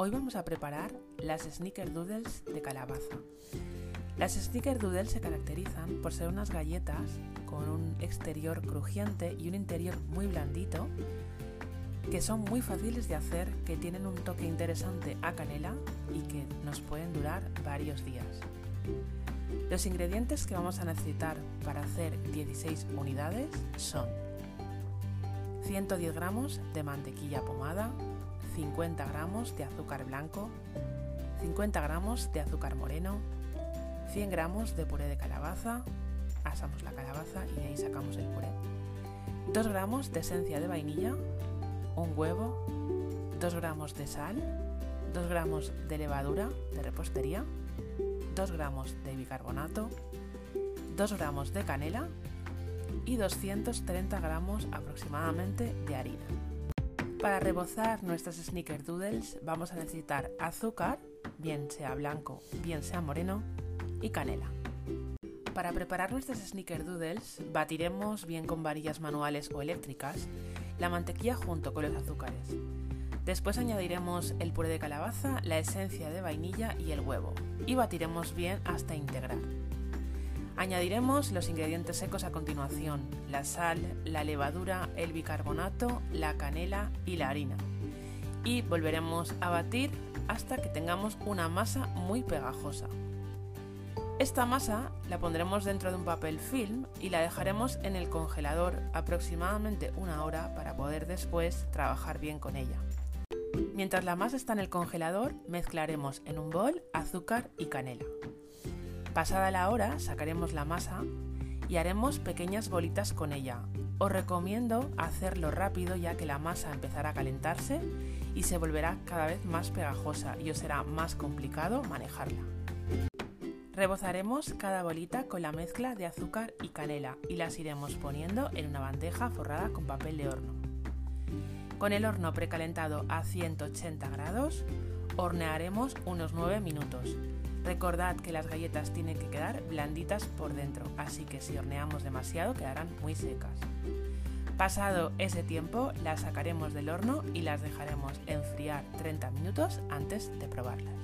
Hoy vamos a preparar las Snickerdoodles de calabaza. Las Snickerdoodles se caracterizan por ser unas galletas con un exterior crujiente y un interior muy blandito, que son muy fáciles de hacer, que tienen un toque interesante a canela y que nos pueden durar varios días. Los ingredientes que vamos a necesitar para hacer 16 unidades son 110 gramos de mantequilla pomada, 50 gramos de azúcar blanco, 50 gramos de azúcar moreno, 100 gramos de puré de calabaza, asamos la calabaza y de ahí sacamos el puré, 2 gramos de esencia de vainilla, un huevo, 2 gramos de sal, 2 gramos de levadura de repostería, 2 gramos de bicarbonato, 2 gramos de canela y 230 gramos aproximadamente de harina. Para rebozar nuestras snickerdoodles vamos a necesitar azúcar, bien sea blanco, bien sea moreno, y canela. Para preparar nuestras snickerdoodles batiremos bien con varillas manuales o eléctricas la mantequilla junto con los azúcares. Después añadiremos el puré de calabaza, la esencia de vainilla y el huevo y batiremos bien hasta integrar. Añadiremos los ingredientes secos a continuación, la sal, la levadura, el bicarbonato, la canela y la harina. Y volveremos a batir hasta que tengamos una masa muy pegajosa. Esta masa la pondremos dentro de un papel film y la dejaremos en el congelador aproximadamente una hora para poder después trabajar bien con ella. Mientras la masa está en el congelador, mezclaremos en un bol azúcar y canela. Pasada la hora, sacaremos la masa y haremos pequeñas bolitas con ella. Os recomiendo hacerlo rápido ya que la masa empezará a calentarse y se volverá cada vez más pegajosa y os será más complicado manejarla. Rebozaremos cada bolita con la mezcla de azúcar y canela y las iremos poniendo en una bandeja forrada con papel de horno. Con el horno precalentado a 180 grados, hornearemos unos 9 minutos Recordad que las galletas tienen que quedar blanditas por dentro, así que si horneamos demasiado quedarán muy secas. Pasado ese tiempo las sacaremos del horno y las dejaremos enfriar 30 minutos antes de probarlas.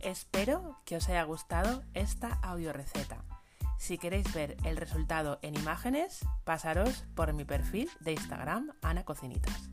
Espero que os haya gustado esta audio receta. Si queréis ver el resultado en imágenes, pasaros por mi perfil de Instagram, Ana Cocinitas.